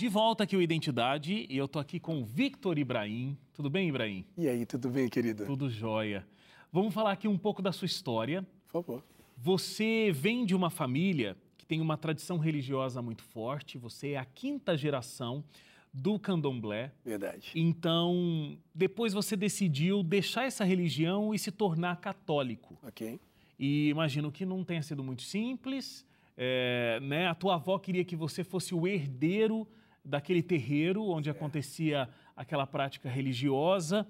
De volta aqui o Identidade e eu tô aqui com o Victor Ibrahim. Tudo bem, Ibrahim? E aí, tudo bem, querido? Tudo jóia. Vamos falar aqui um pouco da sua história. Por favor. Você vem de uma família que tem uma tradição religiosa muito forte, você é a quinta geração do candomblé. Verdade. Então, depois você decidiu deixar essa religião e se tornar católico. Ok. E imagino que não tenha sido muito simples. É, né? A tua avó queria que você fosse o herdeiro daquele terreiro onde acontecia aquela prática religiosa.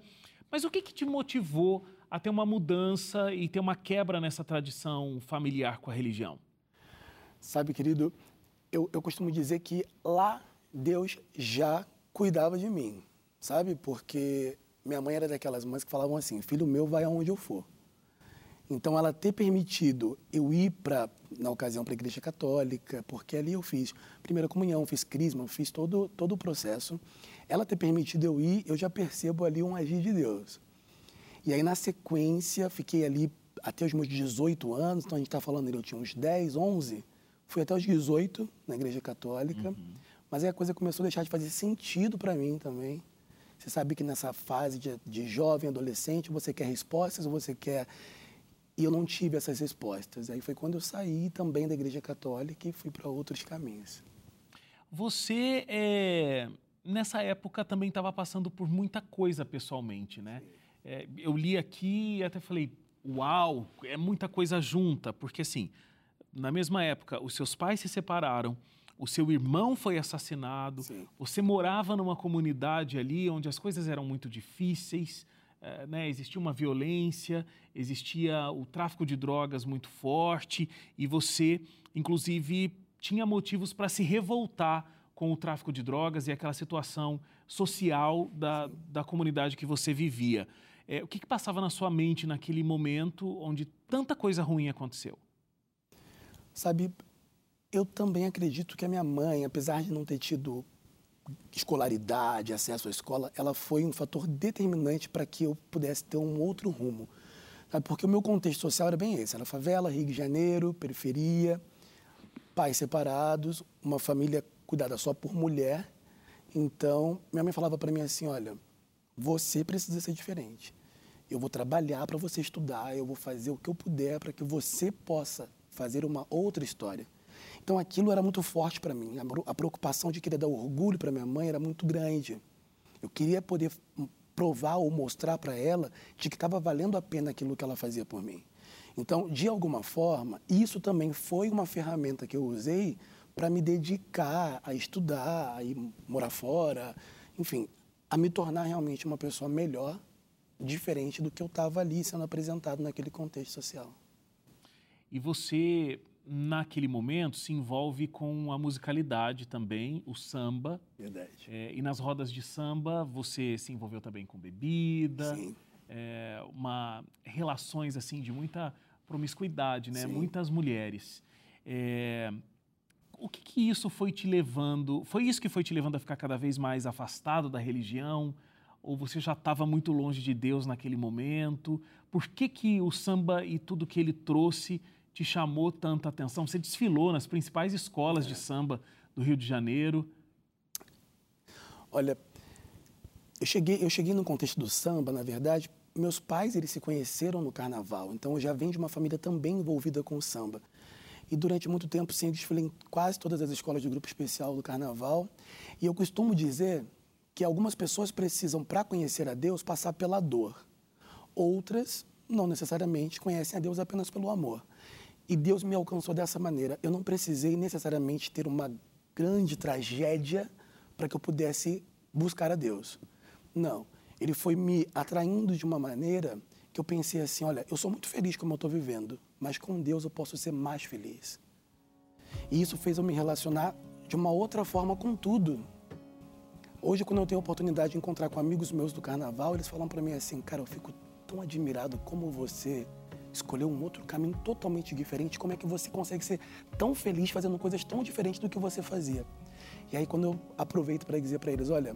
Mas o que, que te motivou a ter uma mudança e ter uma quebra nessa tradição familiar com a religião? Sabe, querido, eu, eu costumo dizer que lá Deus já cuidava de mim, sabe? Porque minha mãe era daquelas mães que falavam assim: filho meu vai aonde eu for. Então, ela ter permitido eu ir para, na ocasião, para a Igreja Católica, porque ali eu fiz primeira comunhão, fiz crisma, fiz todo, todo o processo. Ela ter permitido eu ir, eu já percebo ali um agir de Deus. E aí, na sequência, fiquei ali até os meus 18 anos, então a gente está falando ali, eu tinha uns 10, 11, fui até os 18 na Igreja Católica, mas aí a coisa começou a deixar de fazer sentido para mim também. Você sabe que nessa fase de, de jovem, adolescente, você quer respostas você quer. E eu não tive essas respostas. Aí foi quando eu saí também da Igreja Católica e fui para outros caminhos. Você, é, nessa época, também estava passando por muita coisa pessoalmente, né? É, eu li aqui e até falei, uau, é muita coisa junta, porque assim, na mesma época, os seus pais se separaram, o seu irmão foi assassinado, Sim. você morava numa comunidade ali onde as coisas eram muito difíceis, né? existia uma violência, existia o tráfico de drogas muito forte e você, inclusive, tinha motivos para se revoltar com o tráfico de drogas e aquela situação social da, da comunidade que você vivia. Eh, o que, que passava na sua mente naquele momento onde tanta coisa ruim aconteceu? Sabe, eu também acredito que a minha mãe, apesar de não ter tido escolaridade, acesso à escola, ela foi um fator determinante para que eu pudesse ter um outro rumo. Sabe, Porque o meu contexto social era bem esse, era favela, Rio de Janeiro, periferia, pais separados, uma família cuidada só por mulher. Então, minha mãe falava para mim assim, olha, você precisa ser diferente. Eu vou trabalhar para você estudar, eu vou fazer o que eu puder para que você possa fazer uma outra história. Então aquilo era muito forte para mim. A preocupação de querer dar orgulho para minha mãe era muito grande. Eu queria poder provar ou mostrar para ela de que estava valendo a pena aquilo que ela fazia por mim. Então, de alguma forma, isso também foi uma ferramenta que eu usei para me dedicar a estudar, a ir morar fora, enfim, a me tornar realmente uma pessoa melhor, diferente do que eu estava ali sendo apresentado naquele contexto social. E você, naquele momento, se envolve com a musicalidade também, o samba. Verdade. É, e nas rodas de samba, você se envolveu também com bebida, Sim. é, uma, relações assim de muita promiscuidade, né? Sim. Muitas mulheres. É, o que, que isso foi te levando? Foi isso que foi te levando a ficar cada vez mais afastado da religião? Ou você já estava muito longe de Deus naquele momento? Por que, que o samba e tudo que ele trouxe te chamou tanta atenção? Você desfilou nas principais escolas É. de samba do Rio de Janeiro. Olha, eu cheguei, eu cheguei no contexto do samba, na verdade, meus pais eles se conheceram no carnaval, então eu já venho de uma família também envolvida com o samba. E durante muito tempo, sim, eu desfilei em quase todas as escolas de grupo especial do carnaval. E eu costumo dizer que algumas pessoas precisam, para conhecer a Deus, passar pela dor. Outras, não necessariamente, conhecem a Deus apenas pelo amor. E Deus me alcançou dessa maneira. Eu não precisei necessariamente ter uma grande tragédia para que eu pudesse buscar a Deus. Não. Ele foi me atraindo de uma maneira que eu pensei assim: olha, eu sou muito feliz como eu estou vivendo, mas com Deus eu posso ser mais feliz. E isso fez eu me relacionar de uma outra forma com tudo. Hoje, quando eu tenho a oportunidade de encontrar com amigos meus do carnaval, eles falam para mim assim: cara, eu fico tão admirado como você escolheu um outro caminho totalmente diferente. Como é que você consegue ser tão feliz fazendo coisas tão diferentes do que você fazia? E aí, quando eu aproveito para dizer para eles: olha,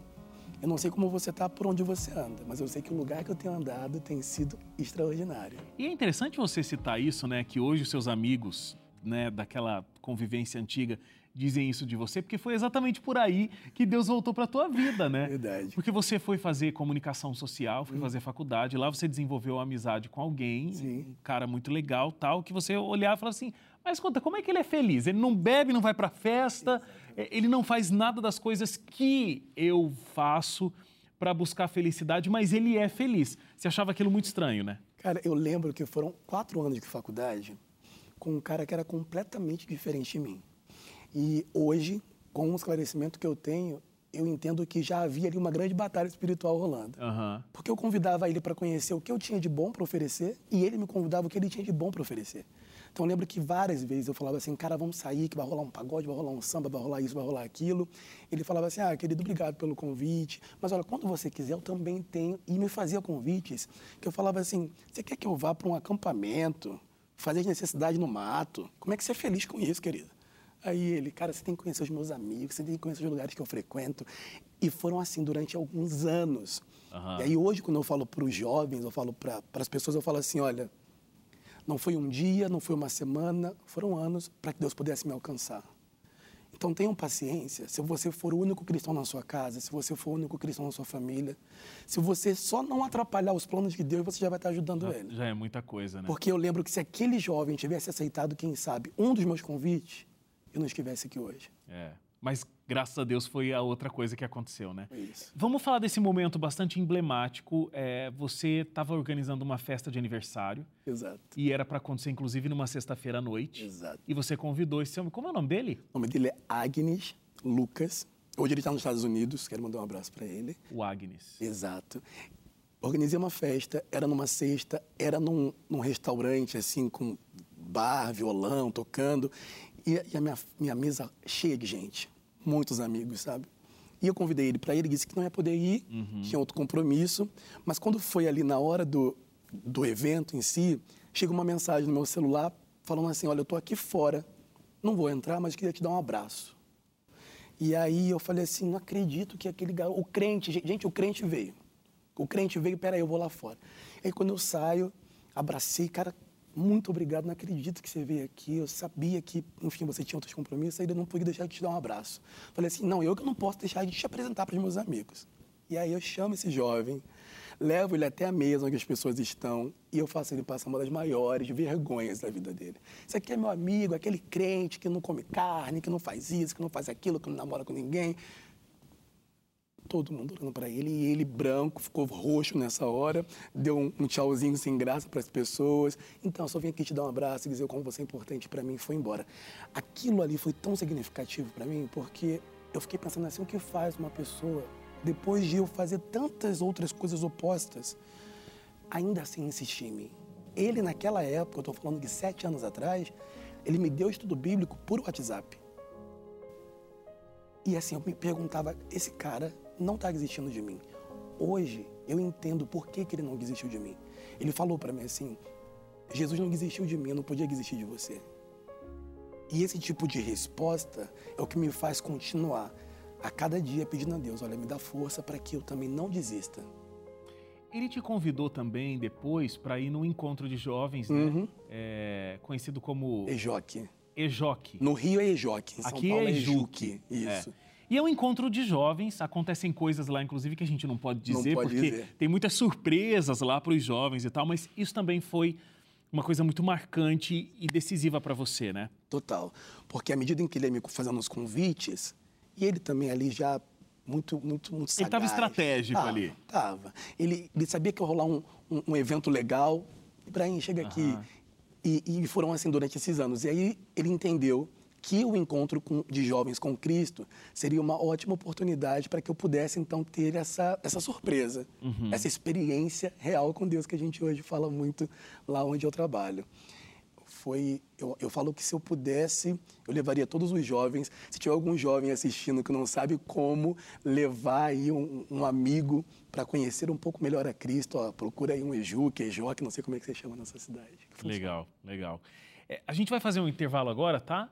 eu não sei como você está por onde você anda, mas eu sei que o lugar que eu tenho andado tem sido extraordinário. E é interessante você citar isso, né? Que hoje os seus amigos, né, daquela convivência antiga, dizem isso de você, porque foi exatamente por aí que Deus voltou para a tua vida, né? Verdade. Porque você foi fazer comunicação social, foi fazer faculdade, lá você desenvolveu uma amizade com alguém, Sim. um cara muito legal, tal, que você olhava e falava assim: "Mas conta, como é que ele é feliz? Ele não bebe, não vai para festa, eh, ele não faz nada das coisas que eu faço para buscar felicidade, mas ele é feliz". Você achava aquilo muito estranho, né? Cara, eu lembro que foram quatro anos de faculdade com um cara que era completamente diferente de mim. E hoje, com o esclarecimento que eu tenho, eu entendo que já havia ali uma grande batalha espiritual rolando. Aham. Porque eu convidava ele para conhecer o que eu tinha de bom para oferecer e ele me convidava o que ele tinha de bom para oferecer. Então eu lembro que várias vezes eu falava assim, cara, vamos sair, que vai rolar um pagode, vai rolar um samba, vai rolar isso, vai rolar aquilo. Ele falava assim, ah, querido, obrigado pelo convite, mas olha, quando você quiser, eu também tenho. E me fazia convites que eu falava assim, você quer que eu vá para um acampamento, fazer as necessidades no mato? Como é que você é feliz com isso, querido? Aí ele, cara, você tem que conhecer os meus amigos, você tem que conhecer os lugares que eu frequento. E foram assim durante alguns anos. Aham. E aí hoje, quando eu falo para os jovens, eu falo para as pessoas, eu falo assim, olha, não foi um dia, não foi uma semana, foram anos para que Deus pudesse me alcançar. Então tenham paciência. Se você for o único cristão na sua casa, se você for o único cristão na sua família, se você só não atrapalhar os planos de Deus, você já vai estar ajudando ele. Já é muita coisa, né? Porque eu lembro que se aquele jovem tivesse aceitado, quem sabe, um dos meus convites, eu não estivesse aqui hoje. É. Mas graças a Deus foi a outra coisa que aconteceu, né? Isso. Vamos falar desse momento bastante emblemático. É, você estava organizando uma festa de aniversário Exato. e era para acontecer, inclusive, numa sexta-feira à noite. Exato. E você convidou esse homem. Como é o nome dele? O nome dele é Agnes Lucas. Hoje ele está nos Estados Unidos, quero mandar um abraço para ele. O Agnes. Exato. Organizei uma festa, era numa sexta, era num, num restaurante, assim, com bar, violão, tocando. E, e a minha, minha mesa cheia de gente, muitos amigos, sabe? E eu convidei ele para ir, ele disse que não ia poder ir, tinha outro compromisso. Mas quando foi ali na hora do, do evento em si, chega uma mensagem no meu celular falando assim: Olha, eu tô aqui fora, não vou entrar, mas queria te dar um abraço. E aí eu falei assim, não acredito que aquele garoto, o crente, gente, o crente veio. O crente veio, peraí, eu vou lá fora. Aí quando eu saio, abracei, cara, muito obrigado, não acredito que você veio aqui. Eu sabia que, enfim, você tinha outros compromissos, eu não pude deixar de te dar um abraço. Falei assim, não, eu que não posso deixar de te apresentar para os meus amigos. E aí eu chamo esse jovem, levo ele até a mesa onde as pessoas estão e eu faço ele passar uma das maiores vergonhas da vida dele. Esse aqui é meu amigo, aquele crente que não come carne, que não faz isso, que não faz aquilo, que não namora com ninguém. Todo mundo olhando para ele e ele branco, ficou roxo nessa hora, deu um, um tchauzinho sem graça para as pessoas. Então, só vim aqui te dar um abraço e dizer como você é importante para mim e foi embora. Aquilo ali foi tão significativo para mim porque eu fiquei pensando assim, o que faz uma pessoa depois de eu fazer tantas outras coisas opostas, ainda assim insistir em mim. Ele, naquela época, eu estou falando de sete anos atrás, ele me deu estudo bíblico por WhatsApp. E assim, eu me perguntava, esse cara não está desistindo de mim. Hoje, eu entendo por que, que ele não desistiu de mim. Ele falou para mim assim, Jesus não desistiu de mim, eu não podia desistir de você. E esse tipo de resposta é o que me faz continuar a cada dia pedindo a Deus, olha, me dá força para que eu também não desista. Ele te convidou também depois para ir num encontro de jovens, né? Uhum. É, conhecido como Ejoque. EJOC. No Rio é Ejoque, em São Aqui Paulo é é Ejuque. Ejuque. Isso. E é um encontro de jovens, acontecem coisas lá, inclusive, que a gente não pode Não dizer, pode porque dizer. tem muitas surpresas lá para os jovens e tal, mas isso também foi uma coisa muito marcante e decisiva para você, né? Total. Porque à medida em que ele ia me fazendo os convites, e ele também ali já muito, muito, muito Ele tava sagaz. estratégico Tava, ali. Tava. Ele, ele sabia que ia rolar um, um, um evento legal. Ibrahim, chega aqui. E, e foram assim durante esses anos. E aí ele entendeu que o encontro com- de jovens com Cristo seria uma ótima oportunidade para que eu pudesse, então, ter essa, essa surpresa, Uhum. essa experiência real com Deus que a gente hoje fala muito lá onde eu trabalho foi eu, eu falo que se eu pudesse eu levaria todos os jovens se tiver algum jovem assistindo que não sabe como levar aí um, um amigo para conhecer um pouco melhor a Cristo ó, procura aí um Eju que Ejoque não sei como é que você chama na sua cidade. Legal, legal. É, a gente vai fazer um intervalo agora, tá?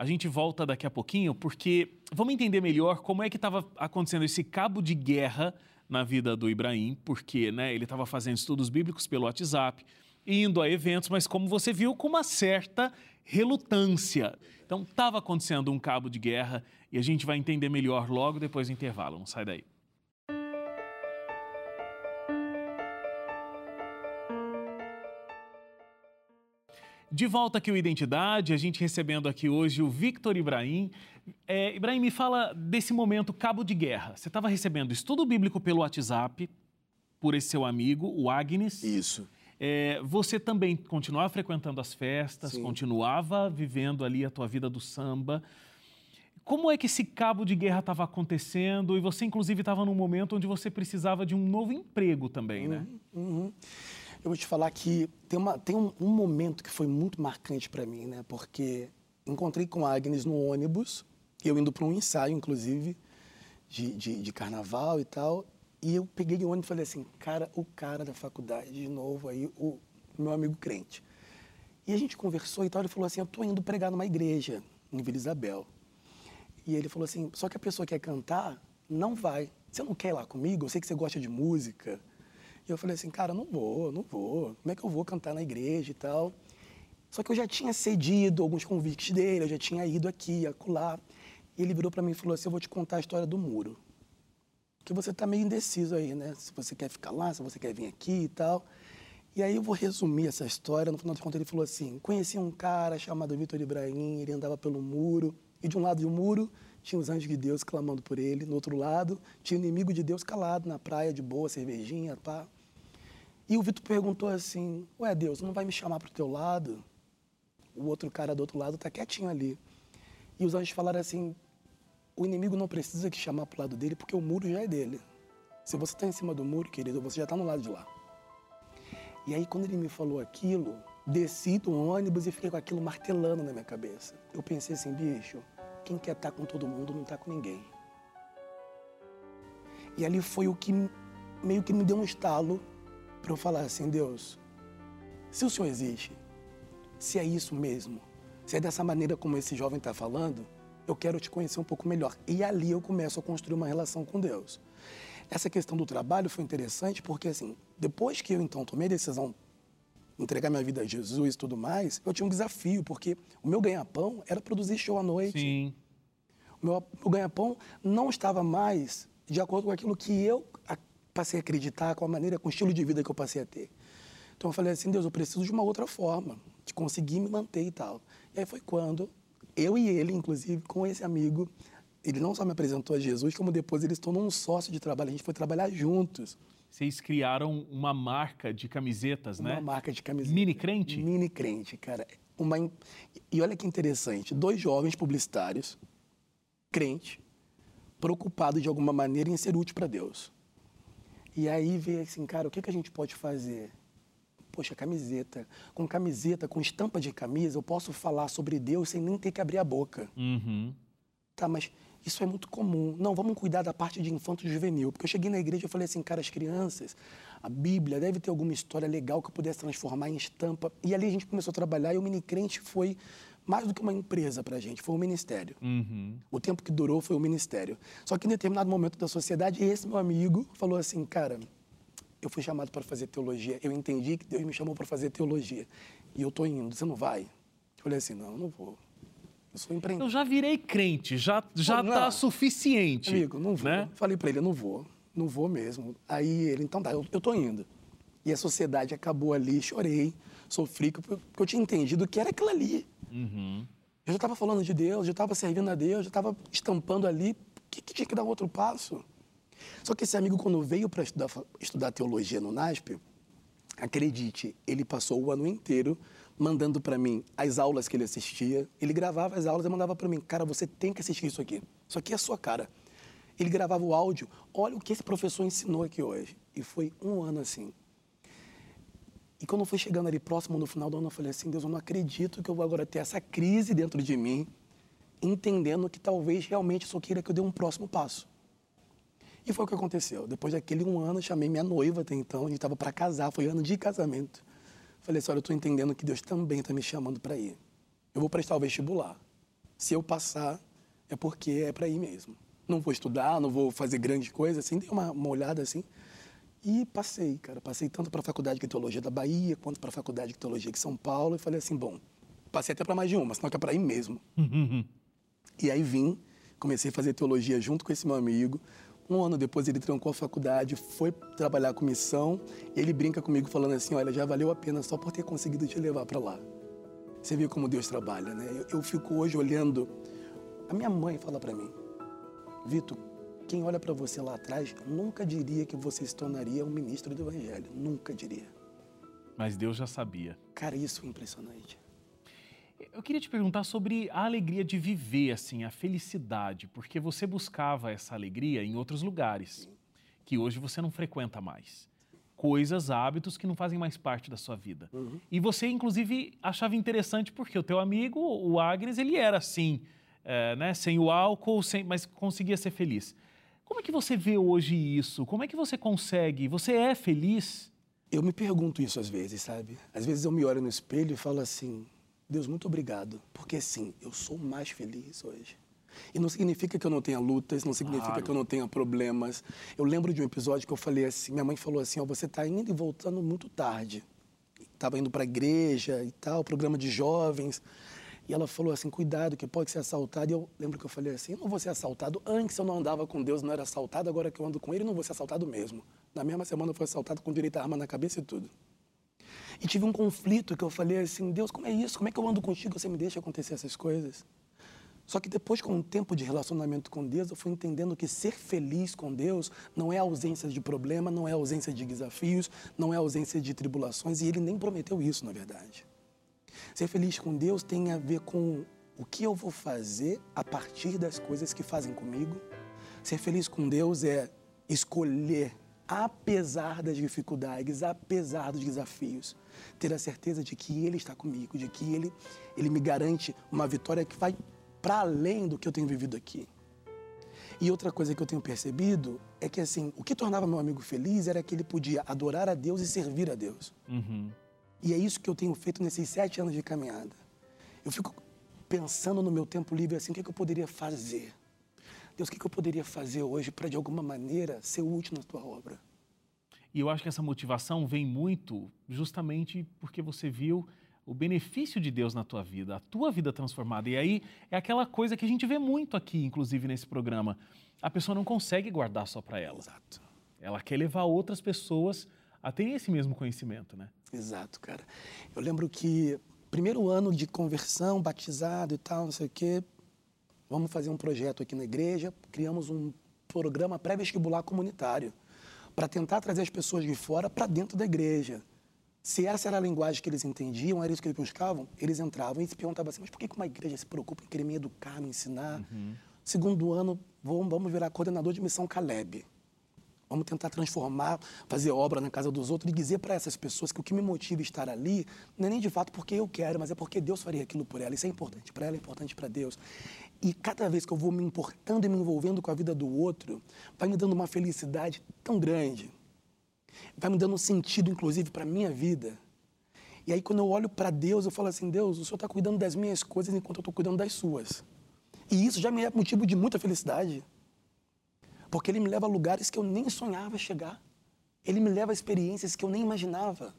A gente volta daqui a pouquinho, porque vamos entender melhor como é que estava acontecendo esse cabo de guerra na vida do Ibrahim, porque né, ele estava fazendo estudos bíblicos pelo WhatsApp, indo a eventos, mas como você viu, com uma certa relutância. Então, estava acontecendo um cabo de guerra e a gente vai entender melhor logo depois do intervalo. Não sai daí. De volta aqui o Identidade, a gente recebendo aqui hoje o Victor Ibrahim. É, Ibrahim, me fala desse momento cabo de guerra. Você estava recebendo estudo bíblico pelo WhatsApp, por esse seu amigo, o Agnes. Isso. É, você também continuava frequentando as festas, Sim. continuava vivendo ali a tua vida do samba. Como é que esse cabo de guerra estava acontecendo? E você, inclusive, estava num momento onde você precisava de um novo emprego também, né? Uhum. uhum. Eu vou te falar que tem, uma, tem um, um momento que foi muito marcante para mim, né? Porque encontrei com a Agnes no ônibus, eu indo para um ensaio, inclusive, de, de, de, carnaval e tal. E eu peguei o ônibus e falei assim, cara, o cara da faculdade, de novo aí, o meu amigo crente. E a gente conversou e tal, ele falou assim, eu tô indo pregar numa igreja em Vila Isabel. E ele falou assim, só que a pessoa quer cantar, não vai. Você não quer ir lá comigo? Eu sei que você gosta de música. E eu falei assim, cara, não vou, não vou. Como é que eu vou cantar na igreja e tal? Só que eu já tinha cedido alguns convites dele, eu já tinha ido aqui, acolá. E ele virou para mim e falou assim, eu vou te contar a história do muro. Porque você tá meio indeciso aí, né? Se você quer ficar lá, se você quer vir aqui e tal. E aí eu vou resumir essa história. No final de contas, ele falou assim: conheci um cara chamado Vitor Ibrahim, ele andava pelo muro, e de um lado do muro tinha os anjos de Deus clamando por ele, no outro lado tinha o inimigo de Deus calado na praia, de boa, cervejinha, pá. E o Vitor perguntou assim: Ué, Deus, não vai me chamar para o teu lado? O outro cara do outro lado está quietinho ali. E os anjos falaram assim: O inimigo não precisa que chamar para o lado dele, porque o muro já é dele. Se você está em cima do muro, querido, você já está no lado de lá. E aí, quando ele me falou aquilo, desci do ônibus e fiquei com aquilo martelando na minha cabeça. Eu pensei assim: bicho, quem quer estar tá com todo mundo não está com ninguém. E ali foi o que meio que me deu um estalo para eu falar assim, Deus, se o Senhor existe, se é isso mesmo, se é dessa maneira como esse jovem está falando, eu quero te conhecer um pouco melhor. E ali eu começo a construir uma relação com Deus. Essa questão do trabalho foi interessante porque, assim, depois que eu então tomei a decisão de entregar minha vida a Jesus e tudo mais, eu tinha um desafio, porque o meu ganha-pão era produzir show à noite. Sim. O meu, meu ganha-pão não estava mais de acordo com aquilo que eu passei a acreditar, com a maneira, com o estilo de vida que eu passei a ter. Então eu falei assim, Deus, eu preciso de uma outra forma, de conseguir me manter e tal. E aí foi quando eu e ele, inclusive, com esse amigo, ele não só me apresentou a Jesus, como depois ele se tornou um sócio de trabalho. A gente foi trabalhar juntos. Vocês criaram uma marca de camisetas, uma né? Uma marca de camisetas. Mini crente? Mini crente, cara. Uma... E olha que interessante, dois jovens publicitários, crente, preocupados de alguma maneira em ser útil para Deus. E aí ver assim, cara, o que, que a gente pode fazer? Poxa, camiseta. Com camiseta, com estampa de camisa, eu posso falar sobre Deus sem nem ter que abrir a boca. Uhum. Tá, mas isso é muito comum. Não, vamos cuidar da parte de infanto juvenil. Porque eu cheguei na igreja e falei assim, cara, as crianças, a Bíblia deve ter alguma história legal que eu pudesse transformar em estampa. E ali a gente começou a trabalhar e o mini crente foi mais do que uma empresa para a gente, foi um ministério. Uhum. O tempo que durou foi um ministério. Só que em determinado momento da sociedade, esse meu amigo falou assim, cara, eu fui chamado para fazer teologia, eu entendi que Deus me chamou para fazer teologia e eu tô indo, você não vai? Eu falei assim, não, eu não vou. Eu sou empreendedor. Eu já virei crente, já já não, tá suficiente. Amigo, não vou. Né? Falei para ele, eu não vou, não vou mesmo. Aí ele, então tá, eu, eu tô indo. E a sociedade acabou ali, chorei, sofri, porque eu tinha entendido que era aquilo ali. Uhum. Eu já estava falando de Deus, já estava servindo a Deus, já estava estampando ali. que, que tinha que dar outro passo? Só que esse amigo, quando veio para estudar, estudar teologia no NASP, acredite, ele passou o ano inteiro mandando para mim as aulas que ele assistia. Ele gravava as aulas e mandava para mim, cara, você tem que assistir isso aqui. Isso aqui é a sua cara. Ele gravava o áudio. Olha o que esse professor ensinou aqui hoje. E foi um ano assim. E quando foi chegando ali próximo no final do ano, eu falei assim: Deus, eu não acredito que eu vou agora ter essa crise dentro de mim, entendendo que talvez realmente só queira que eu dê um próximo passo. E foi o que aconteceu. Depois daquele um ano, chamei minha noiva até então, a gente estava para casar, foi ano de casamento. Falei assim: olha, eu estou entendendo que Deus também está me chamando para ir. Eu vou prestar o vestibular. Se eu passar, é porque é para ir mesmo. Não vou estudar, não vou fazer grandes coisas, assim, dei uma, uma olhada assim. E passei, cara. Passei tanto para a Faculdade de Teologia da Bahia, quanto para a Faculdade de Teologia de São Paulo. E falei assim, bom, passei até para mais de uma, senão que é para ir mesmo. e aí vim, comecei a fazer teologia junto com esse meu amigo. Um ano depois ele trancou a faculdade, foi trabalhar com missão. Ele brinca comigo falando assim, olha, já valeu a pena só por ter conseguido te levar para lá. Você viu como Deus trabalha, né? Eu, eu fico hoje olhando... A minha mãe fala para mim, Vitor, quem olha para você lá atrás nunca diria que você se tornaria um ministro do Evangelho. Nunca diria. Mas Deus já sabia. Cara, isso é impressionante. Eu queria te perguntar sobre a alegria de viver, assim, a felicidade, porque você buscava essa alegria em outros lugares, que hoje você não frequenta mais. Coisas, hábitos que não fazem mais parte da sua vida. Uhum. E você, inclusive, achava interessante porque o teu amigo, o Agnes, ele era assim, é, né, sem o álcool, sem, mas conseguia ser feliz. Como é que você vê hoje isso? Como é que você consegue? Você é feliz? Eu me pergunto isso às vezes, sabe? Às vezes eu me olho no espelho e falo assim: Deus, muito obrigado, porque sim, eu sou mais feliz hoje. E não significa que eu não tenha lutas, não significa Claro. que eu não tenha problemas. Eu lembro de um episódio que eu falei assim: minha mãe falou assim, ó, você está indo e voltando muito tarde. Estava indo para a igreja e tal, programa de jovens. E ela falou assim: cuidado, que pode ser assaltado. E eu lembro que eu falei assim: eu não vou ser assaltado. Antes eu não andava com Deus, não era assaltado. Agora que eu ando com Ele, não vou ser assaltado mesmo. Na mesma semana eu fui assaltado com direito à arma na cabeça e tudo. E tive um conflito que eu falei assim: Deus, como é isso? Como é que eu ando contigo? Você me deixa acontecer essas coisas? Só que depois, com um tempo de relacionamento com Deus, eu fui entendendo que ser feliz com Deus não é ausência de problema, não é ausência de desafios, não é ausência de tribulações. E Ele nem prometeu isso, na verdade. Ser feliz com Deus tem a ver com o que eu vou fazer a partir das coisas que fazem comigo. Ser feliz com Deus é escolher, apesar das dificuldades, apesar dos desafios, ter a certeza de que Ele está comigo, de que Ele, Ele me garante uma vitória que vai para além do que eu tenho vivido aqui. E outra coisa que eu tenho percebido é que assim, o que tornava meu amigo feliz era que ele podia adorar a Deus e servir a Deus. Uhum. E é isso que eu tenho feito nesses sete anos de caminhada. Eu fico pensando no meu tempo livre assim, o que, que eu poderia fazer? Deus, o que, eu poderia fazer hoje para, de alguma maneira, ser útil na tua obra? E eu acho que essa motivação vem muito justamente porque você viu o benefício de Deus na tua vida, a tua vida transformada. E aí é aquela coisa que a gente vê muito aqui, inclusive nesse programa. A pessoa não consegue guardar só para ela. Exato. Ela quer levar outras pessoas a terem esse mesmo conhecimento, né? Exato, cara. Eu lembro que primeiro ano de conversão, batizado e tal, não sei o quê, vamos fazer um projeto aqui na igreja, criamos um programa pré-vestibular comunitário para tentar trazer as pessoas de fora para dentro da igreja. Se essa era a linguagem que eles entendiam, era isso que eles buscavam, eles entravam e se perguntavam assim, mas por que uma igreja se preocupa em querer me educar, me ensinar? Segundo ano, vamos virar coordenador de missão Caleb. Vamos tentar transformar, fazer obra na casa dos outros e dizer para essas pessoas que o que me motiva estar ali não é nem de fato porque eu quero, mas é porque Deus faria aquilo por ela. Isso é importante para ela, é importante para Deus. E cada vez que eu vou me importando e me envolvendo com a vida do outro, vai me dando uma felicidade tão grande. Vai me dando um sentido, inclusive, para a minha vida. E aí, quando eu olho para Deus, eu falo assim: Deus, o Senhor está cuidando das minhas coisas enquanto eu estou cuidando das suas. E isso já me é motivo de muita felicidade. Porque ele me leva a lugares que eu nem sonhava chegar. Ele me leva a experiências que eu nem imaginava.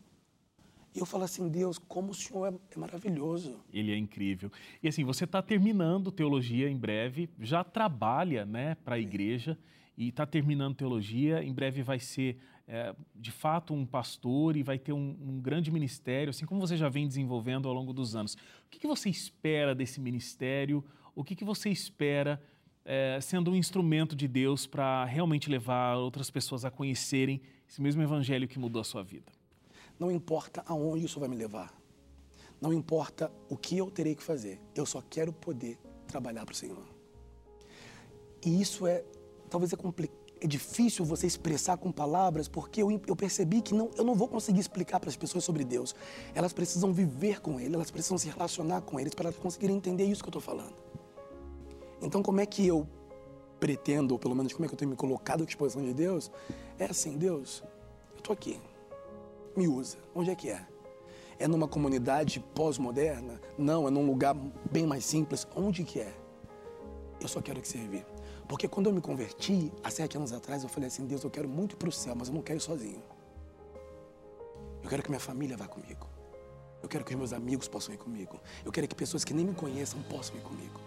E eu falo assim, Deus, como o Senhor é, é maravilhoso. Ele é incrível. E assim, você está terminando teologia em breve, já trabalha né, para a igreja e está terminando teologia. Em breve vai ser, é, de fato, um pastor e vai ter um, um, grande ministério, assim como você já vem desenvolvendo ao longo dos anos. O que, que você espera desse ministério? O que, que você espera é, sendo um instrumento de Deus para realmente levar outras pessoas a conhecerem esse mesmo evangelho que mudou a sua vida? Não importa aonde isso vai me levar. Não importa o que eu terei que fazer. Eu só quero poder trabalhar para o Senhor. E isso é, talvez é, é difícil você expressar com palavras, porque eu, eu percebi que não, eu não vou conseguir explicar para as pessoas sobre Deus. Elas precisam viver com Ele, elas precisam se relacionar com Ele para conseguirem entender isso que eu estou falando. Então, como é que eu pretendo, ou pelo menos como é que eu tenho me colocado à disposição de Deus? É assim, Deus, eu estou aqui me usa. Onde é que é? É numa comunidade pós-moderna? Não, é num lugar bem mais simples. Onde que é? Eu só quero que servir. Porque quando eu me converti, há sete anos atrás, eu falei assim: Deus, eu quero muito para o céu, mas eu não quero ir sozinho. Eu quero que minha família vá comigo. Eu quero que os meus amigos possam ir comigo. Eu quero que pessoas que nem me conheçam possam ir comigo.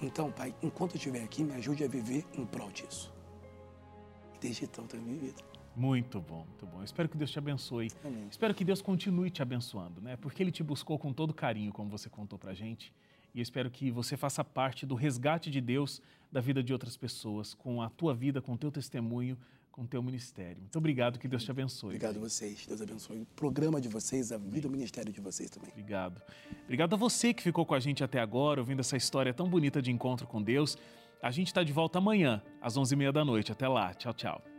Então, Pai, enquanto eu estiver aqui, me ajude a viver em prol disso. E desde então, tenho minha vida. Muito bom, muito bom. Espero que Deus te abençoe. Amém. Espero que Deus continue te abençoando, né? Porque Ele te buscou com todo carinho, como você contou pra gente. E eu espero que você faça parte do resgate de Deus da vida de outras pessoas, com a tua vida, com o teu testemunho, com o teu ministério. Muito obrigado, que Deus te abençoe. Obrigado a vocês. Deus abençoe o programa de vocês, a vida, o ministério de vocês também. Obrigado. Obrigado a você que ficou com a gente até agora, ouvindo essa história tão bonita de encontro com Deus. A gente está de volta amanhã, às 11h30 da noite. Até lá. Tchau, tchau.